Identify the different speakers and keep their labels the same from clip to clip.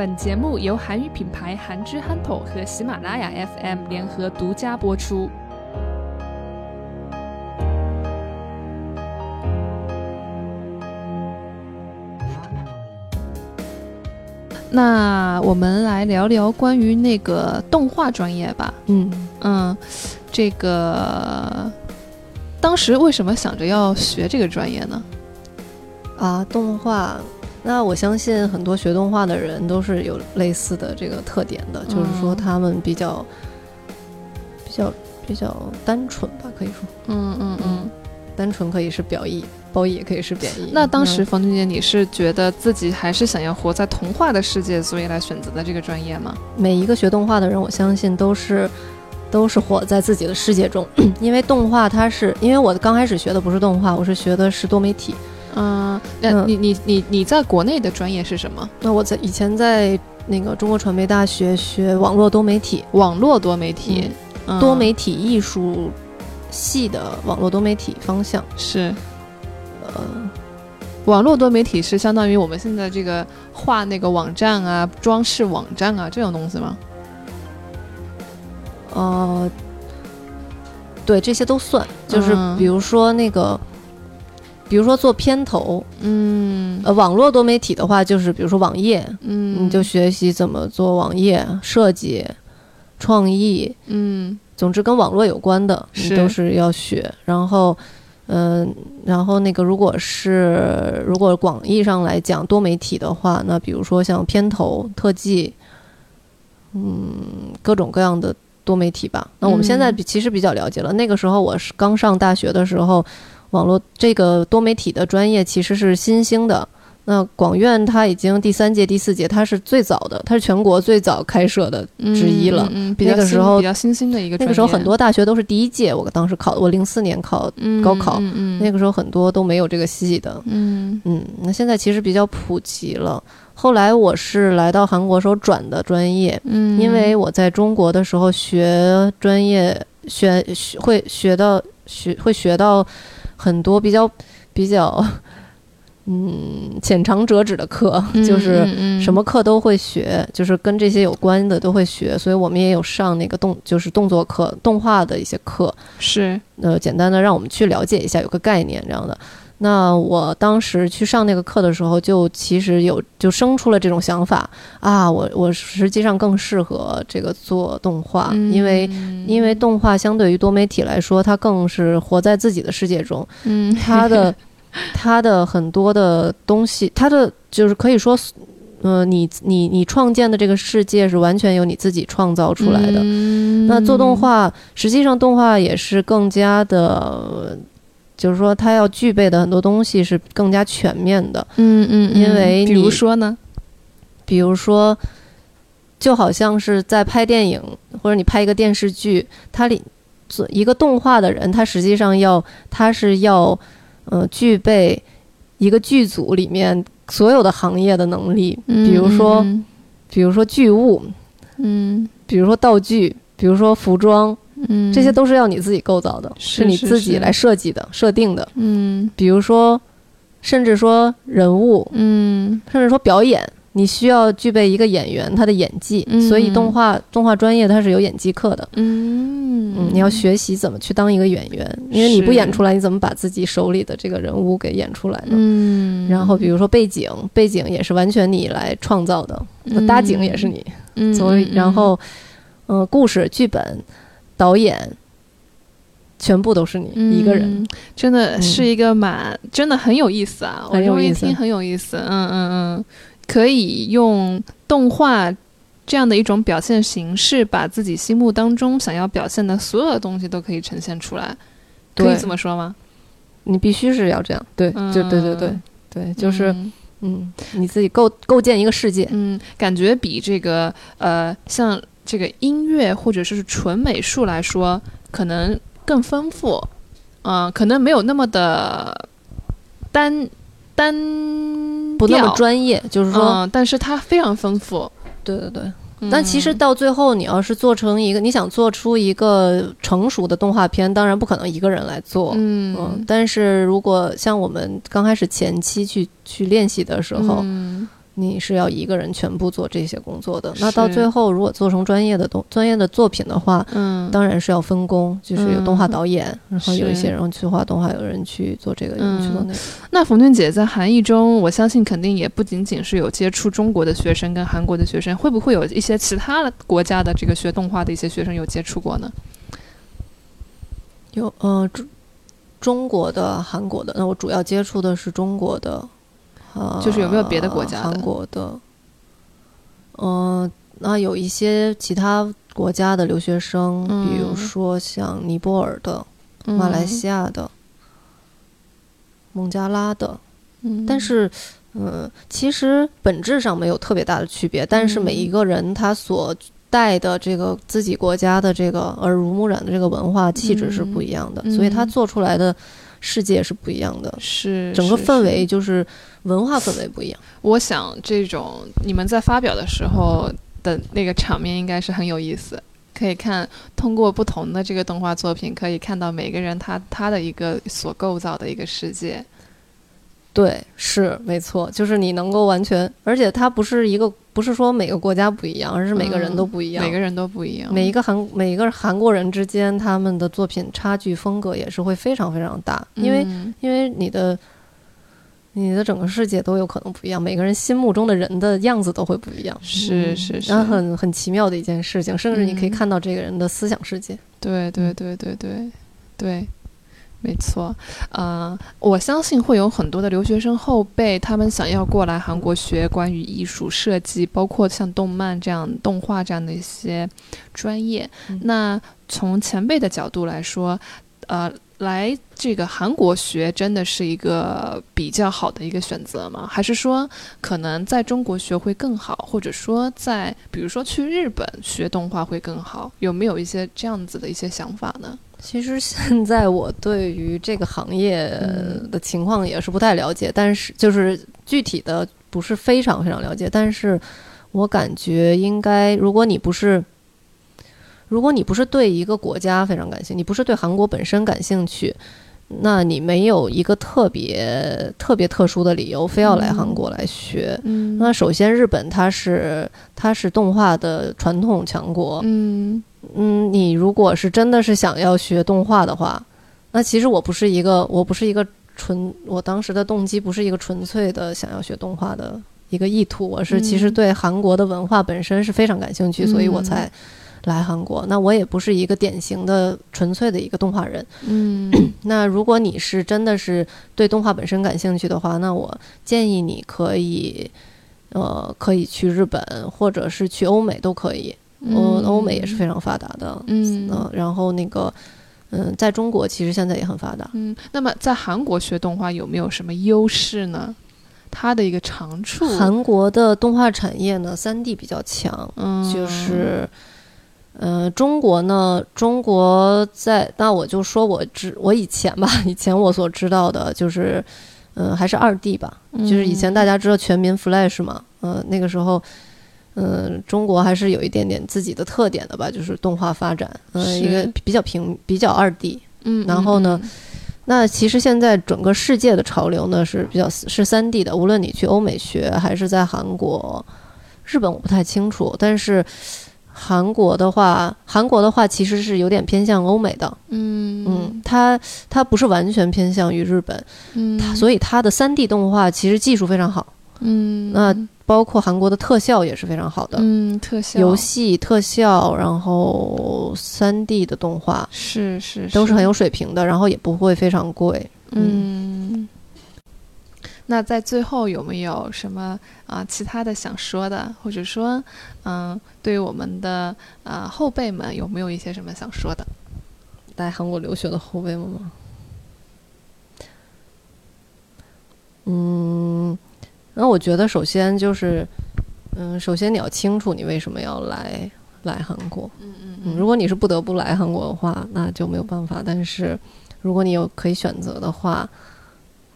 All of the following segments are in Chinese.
Speaker 1: 本节目由韩语品牌韩之憨头和喜马拉雅 FM 联合独家播出。那我们来聊聊关于那个动画专业吧。
Speaker 2: 嗯
Speaker 1: 嗯，这个当时为什么想着要学这个专业呢？
Speaker 2: 啊，动画，那我相信很多学动画的人都是有类似的这个特点的，就是说
Speaker 1: 嗯
Speaker 2: 他们比较比较比较单纯吧，可以说
Speaker 1: 嗯嗯嗯。
Speaker 2: 单纯可以是表意，褒义也可以是贬义。
Speaker 1: 那当时冯俊杰，你是觉得自己还是想要活在童话的世界，所以来选择的这个专业吗？
Speaker 2: 每一个学动画的人，我相信都是都是活在自己的世界中，因为动画它是因为我刚开始学的不是动画，我是学的是多媒体。
Speaker 1: 嗯，那
Speaker 2: 嗯
Speaker 1: 你你你你在国内的专业是什么？
Speaker 2: 那我在以前在那个中国传媒大学学网络多媒体，
Speaker 1: 网络多媒体，嗯
Speaker 2: 多媒体艺术系的网络多媒体方向。
Speaker 1: 是
Speaker 2: 呃，
Speaker 1: 网络多媒体是相当于我们现在这个画那个网站啊、装饰网站啊这种东西吗？
Speaker 2: 呃，对，这些都算，就是
Speaker 1: 嗯
Speaker 2: 比如说那个，比如说做片头，
Speaker 1: 嗯
Speaker 2: 呃，网络多媒体的话，就是比如说网页，
Speaker 1: 嗯，
Speaker 2: 你就学习怎么做网页设计、创意，
Speaker 1: 嗯
Speaker 2: 总之跟网络有关的，你都是要学。然后，嗯、然后那个如果是如果广义上来讲多媒体的话，那比如说像片头、特技，嗯，各种各样的多媒体吧。那我们现在
Speaker 1: 嗯
Speaker 2: 比其实比较了解了。那个时候我是刚上大学的时候，网络这个多媒体的专业其实是新兴的。那广院它已经第三届、第四届，它是最早的，它是全国最早开设的之一了。
Speaker 1: 嗯，嗯比
Speaker 2: 那个时候
Speaker 1: 比较新兴的一个，
Speaker 2: 那个时候很多大学都是第一届，我当时考，我零四年考，
Speaker 1: 嗯
Speaker 2: 高考那个时候很多都没有这个系的。
Speaker 1: 嗯
Speaker 2: 嗯，那现在其实比较普及了。后来我是来到韩国时候转的专业，
Speaker 1: 嗯，
Speaker 2: 因为我在中国的时候学专业学学会学到学会学到很多比较比较 嗯浅尝辄止的课，就是。
Speaker 1: 嗯
Speaker 2: 什么课都会学，就是跟这些有关的都会学，所以我们也有上那个动，就是动作课、动画的一些课，
Speaker 1: 是
Speaker 2: 呃，简单的让我们去了解一下，有个概念这样的。那我当时去上那个课的时候，就其实有就生出了这种想法啊，我我实际上更适合这个做动画，因为
Speaker 1: 嗯。
Speaker 2: 因为动画相对于多媒体来说，它更是活在自己的世界中，
Speaker 1: 嗯。
Speaker 2: 它的 它的很多的东西，它的就是可以说，呃，你你你创建的这个世界是完全由你自己创造出来的。
Speaker 1: 嗯。
Speaker 2: 那做动画，实际上动画也是更加的，就是说它要具备的很多东西是更加全面的。
Speaker 1: 嗯嗯，
Speaker 2: 因为
Speaker 1: 比如说呢，
Speaker 2: 比如说，就好像是在拍电影或者你拍一个电视剧，它里做一个动画的人，他实际上要他是要呃具备一个剧组里面所有的行业的能力，比如说
Speaker 1: 嗯
Speaker 2: 比如说剧务，
Speaker 1: 嗯。
Speaker 2: 比如说道具，比如说服装，
Speaker 1: 嗯，
Speaker 2: 这些都是要你自己构造的，
Speaker 1: 是是
Speaker 2: 你自己来设计的、设定的。
Speaker 1: 嗯。
Speaker 2: 比如说，甚至说人物，
Speaker 1: 嗯。
Speaker 2: 甚至说表演，你需要具备一个演员他的演技，
Speaker 1: 嗯。
Speaker 2: 所以动画动画专业它是有演技课的。
Speaker 1: 嗯。
Speaker 2: 嗯，你要学习怎么去当一个演员，因为你不演出来，你怎么把自己手里的这个人物给演出来呢？
Speaker 1: 嗯，
Speaker 2: 然后比如说背景，背景也是完全你来创造的，那搭景也是你，
Speaker 1: 嗯，
Speaker 2: 所以
Speaker 1: 嗯
Speaker 2: 然后，嗯、故事、剧本、导演，全部都是你一个人。
Speaker 1: 嗯，真的是一个蛮、真的很有意思啊，我这么一听很有意思，嗯嗯嗯，可以用动画这样的一种表现形式，把自己心目当中想要表现的所有的东西都可以呈现出来，可以这么说吗？
Speaker 2: 你必须是要这样，对，就对对对
Speaker 1: 嗯
Speaker 2: 对，就是
Speaker 1: 嗯。
Speaker 2: 嗯，你自己构构建一个世界，
Speaker 1: 嗯，感觉比这个呃，像这个音乐或者是纯美术来说，可能更丰富，嗯、可能没有那么的单单
Speaker 2: 不那么，专业，就是说，
Speaker 1: 嗯，但是它非常丰富。
Speaker 2: 对对对。
Speaker 1: 嗯。
Speaker 2: 但其实到最后，你要是做成一个，你想做出一个成熟的动画片，当然不可能一个人来做，
Speaker 1: 嗯。
Speaker 2: 嗯，但是如果像我们刚开始前期去去练习的时候，
Speaker 1: 嗯
Speaker 2: 你是要一个人全部做这些工作的。那到最后，如果做成专业的东专业的作品的话，
Speaker 1: 嗯，
Speaker 2: 当然是要分工，就是有动画导演，然后有一些人去画动画，有人去做这个，有人去做那个。
Speaker 1: 那冯俊姐在韩艺中，我相信肯定也不仅仅是有接触中国的学生跟韩国的学生，会不会有一些其他的国家的这个学动画的一些学生有接触过呢？
Speaker 2: 有呃中中国的、韩国的，那我主要接触的是中国的，呃，
Speaker 1: 就是有没有别的国家的？
Speaker 2: 韩国的，嗯、那有一些其他国家的留学生，
Speaker 1: 嗯。
Speaker 2: 比如说像尼泊尔的、马来西亚的、孟加拉的，
Speaker 1: 嗯，
Speaker 2: 但是，嗯，其实本质上没有特别大的区别，但是每一
Speaker 1: 嗯
Speaker 2: 个人他所带的这个自己国家的这个耳濡目染的这个文化气质是不一样的，
Speaker 1: 嗯。
Speaker 2: 所以他做出来的世界是不一样的，
Speaker 1: 是
Speaker 2: 整个氛围就是文化氛围不一样。
Speaker 1: 我想这种你们在发表的时候的那个场面应该是很有意思，可以看通过不同的这个动画作品，可以看到每个人他他的一个所构造的一个世界。
Speaker 2: 对，是没错，就是你能够完全，而且它不是一个，不是说每个国家不一样，而是每个人都不一样。
Speaker 1: 嗯每个人都不一样，
Speaker 2: 每一个韩每一个韩国人之间，他们的作品差距风格也是会非常非常大，因为
Speaker 1: 嗯。
Speaker 2: 因为你的你的整个世界都有可能不一样，每个人心目中的人的样子都会不一样，嗯
Speaker 1: 是是是。
Speaker 2: 然后很很奇妙的一件事情，甚至你可以
Speaker 1: 嗯。
Speaker 2: 看到这个人的思想世界。
Speaker 1: 对对对对对对，没错。呃，我相信会有很多的留学生后辈，他们想要过来韩国学关于艺术设计，包括像动漫这样、动画这样的一些专业。
Speaker 2: 嗯
Speaker 1: 那从前辈的角度来说，呃。来这个韩国学真的是一个比较好的一个选择吗？还是说可能在中国学会更好，或者说在比如说去日本学动画会更好？有没有一些这样子的一些想法呢？
Speaker 2: 其实现在我对于这个行业的情况也是不太了解，但是就是具体的不是非常非常了解，但是我感觉应该，如果你不是。如果你不是对一个国家非常感兴趣，你不是对韩国本身感兴趣，那你没有一个特别特别特殊的理由非要来韩国来学。
Speaker 1: 嗯
Speaker 2: 那首先，日本它是它是动画的传统强国，
Speaker 1: 嗯
Speaker 2: 嗯，你如果是真的是想要学动画的话，那其实我不是一个，我不是一个纯，我当时的动机不是一个纯粹的想要学动画的一个意图，我是其实
Speaker 1: 嗯
Speaker 2: 对韩国的文化本身是非常感兴趣，所以我
Speaker 1: 嗯
Speaker 2: 才来韩国。那我也不是一个典型的纯粹的一个动画人。
Speaker 1: 嗯
Speaker 2: 那如果你是真的是对动画本身感兴趣的话，那我建议你可以，呃，可以去日本或者是去欧美都可以。欧欧美也是非常发达的，
Speaker 1: 嗯
Speaker 2: 呃然后那个，嗯，在中国其实现在也很发达。
Speaker 1: 嗯。那么在韩国学动画有没有什么优势呢？它的一个长处，
Speaker 2: 韩国的动画产业呢，三 D 比较强，
Speaker 1: 嗯
Speaker 2: 就是，呃，中国呢，中国在那我就说我知我以前吧，以前我所知道的就是，嗯、还是二 D 吧，就是以前大家知道全民 Flash 嘛，呃，那个时候。嗯，中国还是有一点点自己的特点的吧，就是动画发展，嗯、
Speaker 1: 是。
Speaker 2: 一个比较平，比较二 D，
Speaker 1: 嗯，
Speaker 2: 然后呢
Speaker 1: 嗯？
Speaker 2: 那其实现在整个世界的潮流呢是比较是三 D 的，无论你去欧美学还是在韩国、日本，我不太清楚。但是韩国的话，韩国的话其实是有点偏向欧美的，
Speaker 1: 嗯。
Speaker 2: 嗯，它它不是完全偏向于日本，
Speaker 1: 嗯，
Speaker 2: 它所以它的三 D 动画其实技术非常好，
Speaker 1: 嗯，
Speaker 2: 那包括韩国的特效也是非常好的，
Speaker 1: 嗯特效
Speaker 2: 游戏特效，然后三 D 的动画
Speaker 1: 是是
Speaker 2: 都是很有水平的，然后也不会非常贵。
Speaker 1: 嗯。那在最后有没有什么啊、其他的想说的，或者说嗯、对于我们的啊、后辈们有没有一些什么想说的？
Speaker 2: 在韩国留学的后辈们吗？嗯，那我觉得首先就是，嗯，首先你要清楚你为什么要来来韩国。
Speaker 1: 嗯嗯
Speaker 2: 嗯，如果你是不得不来韩国的话，那就没有办法。但是如果你有可以选择的话，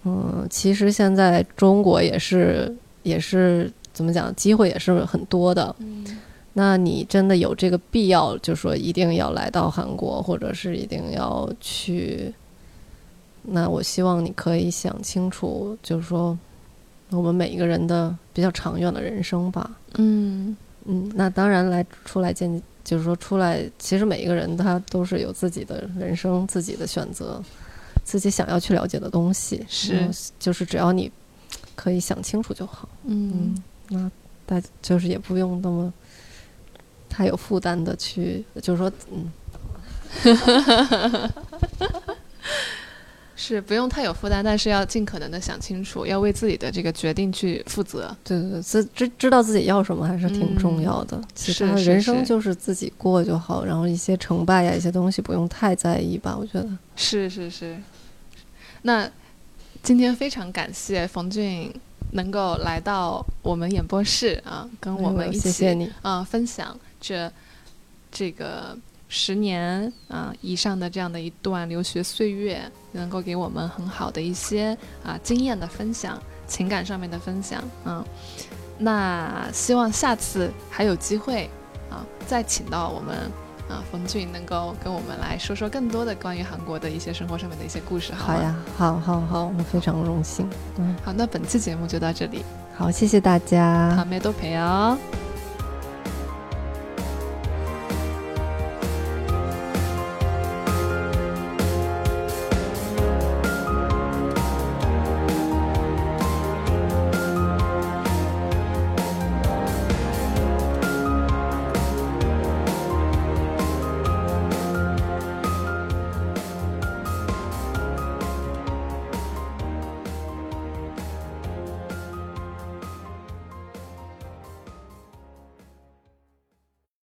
Speaker 2: 嗯，其实现在中国也是也是怎么讲，机会也是很多的。
Speaker 1: 嗯
Speaker 2: 那你真的有这个必要，就说一定要来到韩国，或者是一定要去？那我希望你可以想清楚，就是说，我们每一个人的比较长远的人生吧。
Speaker 1: 嗯
Speaker 2: 嗯，那当然来出来见，就是说出来，其实每一个人他都是有自己的人生、自己的选择、自己想要去了解的东西。
Speaker 1: 是
Speaker 2: 就是只要你可以想清楚就好。
Speaker 1: 嗯
Speaker 2: 那大就是也不用那么太有负担的去，就是说，嗯，
Speaker 1: 是不用太有负担，但是要尽可能的想清楚，要为自己的这个决定去负责。
Speaker 2: 对对对，自知知道自己要什么还是挺重要的。其他
Speaker 1: 是是是
Speaker 2: 人生就是自己过就好，然后一些成败呀，一些东西不用太在意吧，我觉得。
Speaker 1: 是是是。那今天非常感谢冯俊能够来到我们演播室啊，跟我们一起
Speaker 2: 谢谢你。
Speaker 1: 啊、分享这这个十年啊、以上的这样的一段留学岁月，能够给我们很好的一些啊、经验的分享，情感上面的分享，嗯，那希望下次还有机会啊、再请到我们。啊，冯俊能够跟我们来说说更多的关于韩国的一些生活上面的一些故事，好吗？
Speaker 2: 好呀，好好好，我非常荣幸。嗯，
Speaker 1: 好，那本期节目就到这里，
Speaker 2: 好，谢谢大家。
Speaker 1: 다음에도 봬요.